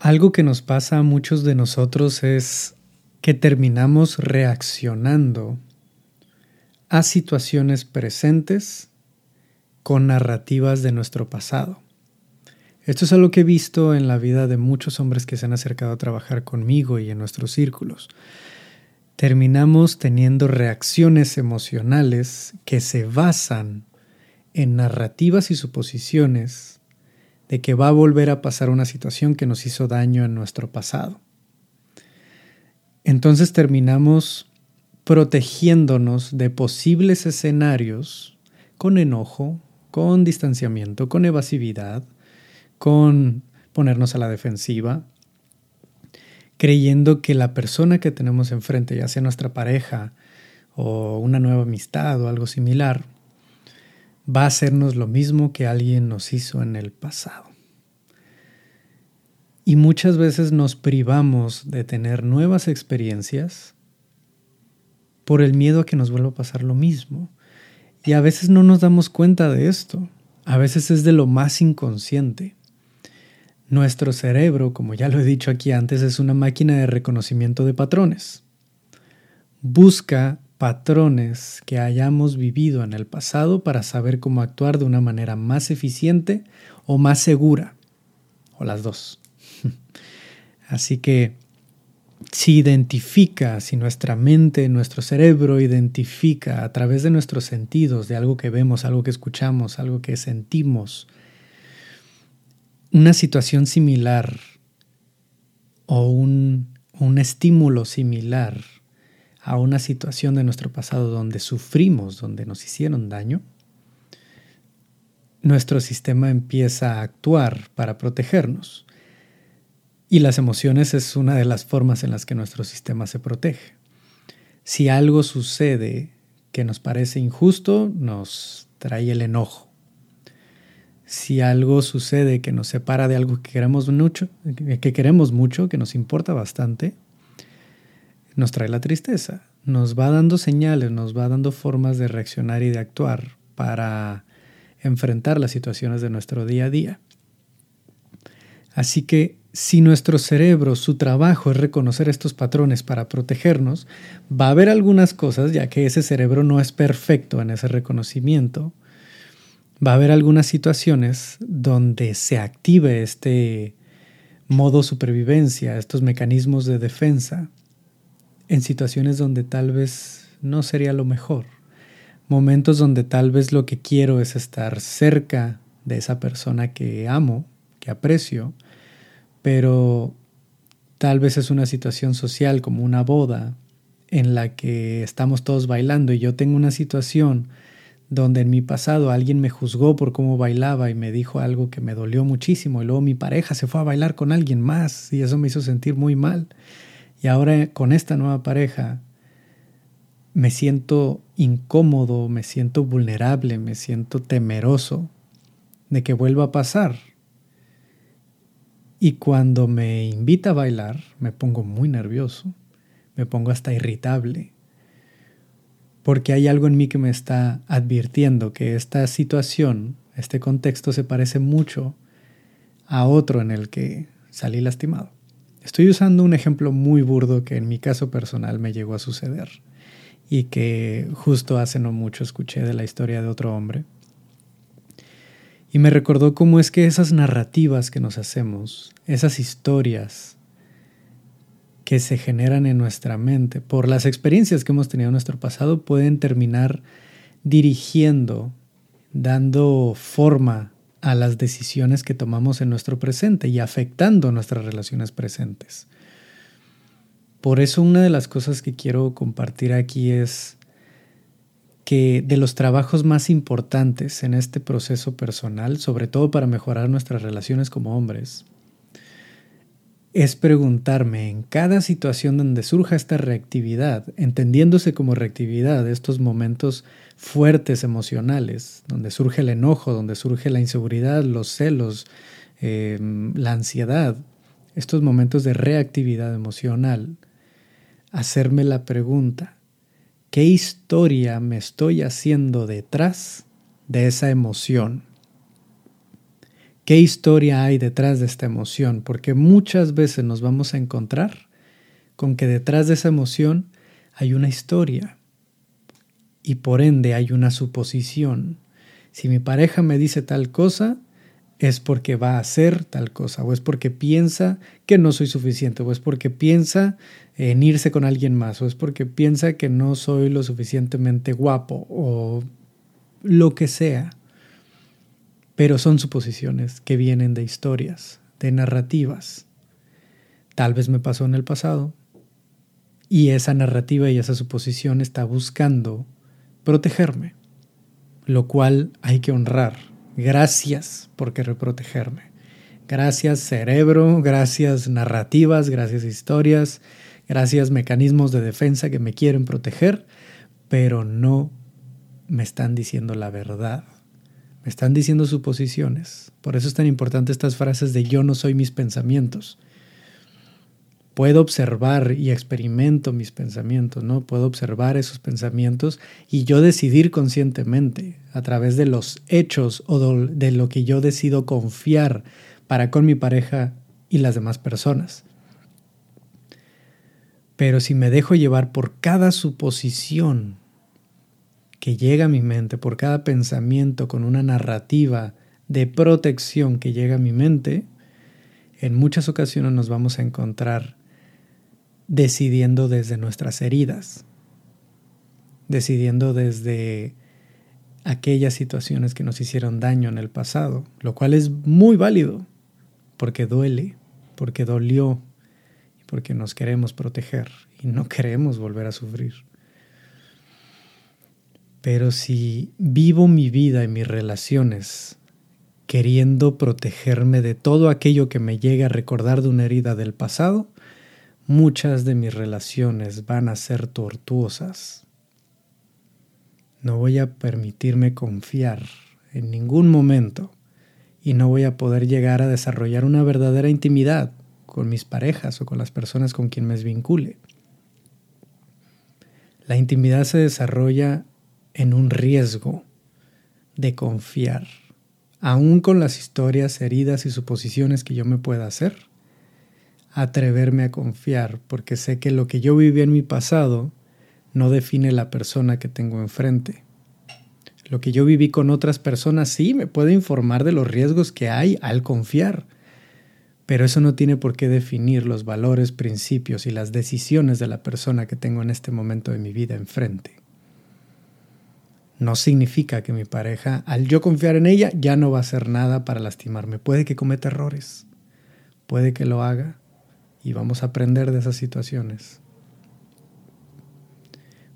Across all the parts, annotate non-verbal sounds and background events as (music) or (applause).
Algo que nos pasa a muchos de nosotros es que terminamos reaccionando a situaciones presentes con narrativas de nuestro pasado. Esto es algo que he visto en la vida de muchos hombres que se han acercado a trabajar conmigo y en nuestros círculos. Terminamos teniendo reacciones emocionales que se basan en narrativas y suposiciones de que va a volver a pasar una situación que nos hizo daño en nuestro pasado. Entonces terminamos protegiéndonos de posibles escenarios con enojo, con distanciamiento, con evasividad, con ponernos a la defensiva, creyendo que la persona que tenemos enfrente, ya sea nuestra pareja o una nueva amistad o algo similar, va a hacernos lo mismo que alguien nos hizo en el pasado. Y muchas veces nos privamos de tener nuevas experiencias por el miedo a que nos vuelva a pasar lo mismo. Y a veces no nos damos cuenta de esto. A veces es de lo más inconsciente. Nuestro cerebro, como ya lo he dicho aquí antes, es una máquina de reconocimiento de patrones. Busca patrones que hayamos vivido en el pasado para saber cómo actuar de una manera más eficiente o más segura, o las dos. (laughs) Así que si identifica, si nuestra mente, nuestro cerebro identifica a través de nuestros sentidos, de algo que vemos, algo que escuchamos, algo que sentimos, una situación similar o un, un estímulo similar a una situación de nuestro pasado donde sufrimos, donde nos hicieron daño, nuestro sistema empieza a actuar para protegernos. Y las emociones es una de las formas en las que nuestro sistema se protege. Si algo sucede que nos parece injusto, nos trae el enojo. Si algo sucede que nos separa de algo que queremos mucho, que queremos mucho, que nos importa bastante, nos trae la tristeza. Nos va dando señales, nos va dando formas de reaccionar y de actuar para enfrentar las situaciones de nuestro día a día. Así que si nuestro cerebro, su trabajo es reconocer estos patrones para protegernos, va a haber algunas cosas, ya que ese cerebro no es perfecto en ese reconocimiento, va a haber algunas situaciones donde se active este modo supervivencia, estos mecanismos de defensa, en situaciones donde tal vez no sería lo mejor, momentos donde tal vez lo que quiero es estar cerca de esa persona que amo, que aprecio, pero tal vez es una situación social como una boda en la que estamos todos bailando y yo tengo una situación donde en mi pasado alguien me juzgó por cómo bailaba y me dijo algo que me dolió muchísimo y luego mi pareja se fue a bailar con alguien más y eso me hizo sentir muy mal. Y ahora con esta nueva pareja me siento incómodo, me siento vulnerable, me siento temeroso de que vuelva a pasar y cuando me invita a bailar, me pongo muy nervioso, me pongo hasta irritable, porque hay algo en mí que me está advirtiendo que esta situación, este contexto se parece mucho a otro en el que salí lastimado. Estoy usando un ejemplo muy burdo que en mi caso personal me llegó a suceder y que justo hace no mucho escuché de la historia de otro hombre. Y me recordó cómo es que esas narrativas que nos hacemos, esas historias que se generan en nuestra mente por las experiencias que hemos tenido en nuestro pasado, pueden terminar dirigiendo, dando forma a las decisiones que tomamos en nuestro presente y afectando nuestras relaciones presentes. Por eso una de las cosas que quiero compartir aquí es que de los trabajos más importantes en este proceso personal, sobre todo para mejorar nuestras relaciones como hombres, es preguntarme en cada situación donde surja esta reactividad, entendiéndose como reactividad estos momentos fuertes emocionales, donde surge el enojo, donde surge la inseguridad, los celos, em, la ansiedad, estos momentos de reactividad emocional, hacerme la pregunta, ¿Qué historia me estoy haciendo detrás de esa emoción? ¿Qué historia hay detrás de esta emoción? Porque muchas veces nos vamos a encontrar con que detrás de esa emoción hay una historia y por ende hay una suposición. Si mi pareja me dice tal cosa, es porque va a hacer tal cosa, o es porque piensa que no soy suficiente, o es porque piensa en irse con alguien más, o es porque piensa que no soy lo suficientemente guapo, o lo que sea. Pero son suposiciones que vienen de historias, de narrativas. Tal vez me pasó en el pasado, y esa narrativa y esa suposición está buscando protegerme, lo cual hay que honrar Gracias por querer protegerme. Gracias cerebro, gracias narrativas, gracias historias, gracias mecanismos de defensa que me quieren proteger, pero no me están diciendo la verdad. Me están diciendo suposiciones. Por eso es tan importante estas frases de yo no soy mis pensamientos puedo observar y experimento mis pensamientos, ¿no? Puedo observar esos pensamientos y yo decidir conscientemente a través de los hechos o de lo que yo decido confiar para con mi pareja y las demás personas. Pero si me dejo llevar por cada suposición que llega a mi mente, por cada pensamiento con una narrativa de protección que llega a mi mente, en muchas ocasiones nos vamos a encontrar decidiendo desde nuestras heridas, decidiendo desde aquellas situaciones que nos hicieron daño en el pasado, lo cual es muy válido, porque duele, porque dolió porque nos queremos proteger y no queremos volver a sufrir. Pero si vivo mi vida y mis relaciones queriendo protegerme de todo aquello que me llegue a recordar de una herida del pasado, muchas de mis relaciones van a ser tortuosas. No voy a permitirme confiar en ningún momento y no voy a poder llegar a desarrollar una verdadera intimidad con mis parejas o con las personas con quien me vincule. La intimidad se desarrolla en un riesgo de confiar, aún con las historias, heridas y suposiciones que yo me pueda hacer atreverme a confiar, porque sé que lo que yo viví en mi pasado no define la persona que tengo enfrente. Lo que yo viví con otras personas sí me puede informar de los riesgos que hay al confiar, pero eso no tiene por qué definir los valores, principios y las decisiones de la persona que tengo en este momento de mi vida enfrente. No significa que mi pareja, al yo confiar en ella, ya no va a hacer nada para lastimarme. Puede que cometa errores, puede que lo haga, y vamos a aprender de esas situaciones.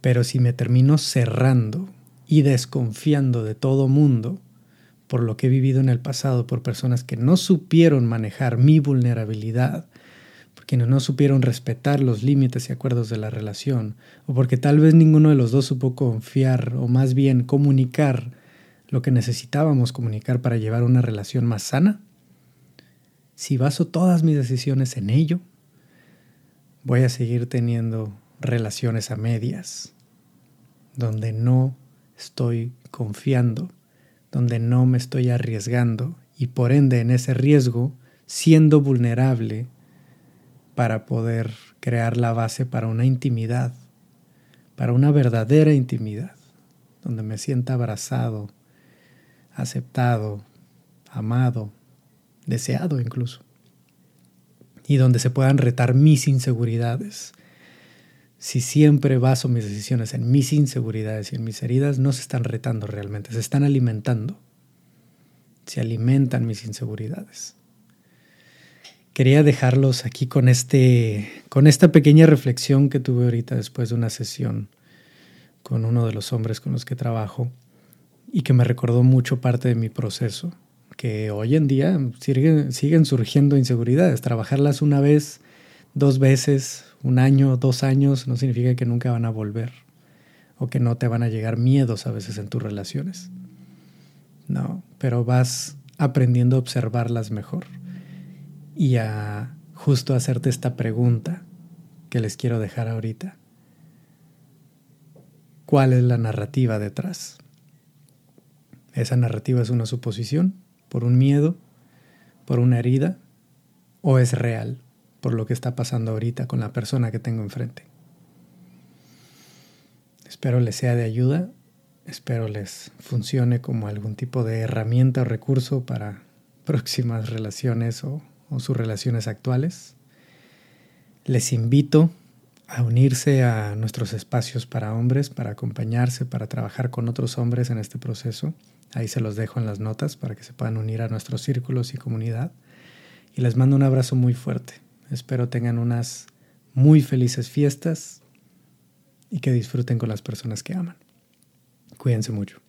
Pero si me termino cerrando y desconfiando de todo mundo por lo que he vivido en el pasado, por personas que no supieron manejar mi vulnerabilidad, porque no supieron respetar los límites y acuerdos de la relación, o porque tal vez ninguno de los dos supo confiar o más bien comunicar lo que necesitábamos comunicar para llevar una relación más sana, si baso todas mis decisiones en ello, voy a seguir teniendo relaciones a medias, donde no estoy confiando, donde no me estoy arriesgando y por ende en ese riesgo siendo vulnerable para poder crear la base para una intimidad, para una verdadera intimidad, donde me sienta abrazado, aceptado, amado, deseado incluso y donde se puedan retar mis inseguridades. Si siempre baso mis decisiones en mis inseguridades y en mis heridas, no se están retando realmente, se están alimentando. Se alimentan mis inseguridades. Quería dejarlos aquí con, este, con esta pequeña reflexión que tuve ahorita después de una sesión con uno de los hombres con los que trabajo y que me recordó mucho parte de mi proceso que hoy en día siguen, siguen surgiendo inseguridades. Trabajarlas una vez, dos veces, un año, dos años, no significa que nunca van a volver o que no te van a llegar miedos a veces en tus relaciones. No, pero vas aprendiendo a observarlas mejor y a justo hacerte esta pregunta que les quiero dejar ahorita. ¿Cuál es la narrativa detrás? ¿Esa narrativa es una suposición? Por un miedo, por una herida o es real por lo que está pasando ahorita con la persona que tengo enfrente. Espero les sea de ayuda, espero les funcione como algún tipo de herramienta o recurso para (laughs) próximas relaciones o, o sus relaciones actuales. Les invito a unirse a nuestros espacios para hombres, para acompañarse, para trabajar con otros hombres en este proceso. Ahí se los dejo en las notas para que se puedan unir a nuestros círculos y comunidad. Y les mando un abrazo muy fuerte. Espero tengan unas muy felices fiestas y que disfruten con las personas que aman. Cuídense mucho.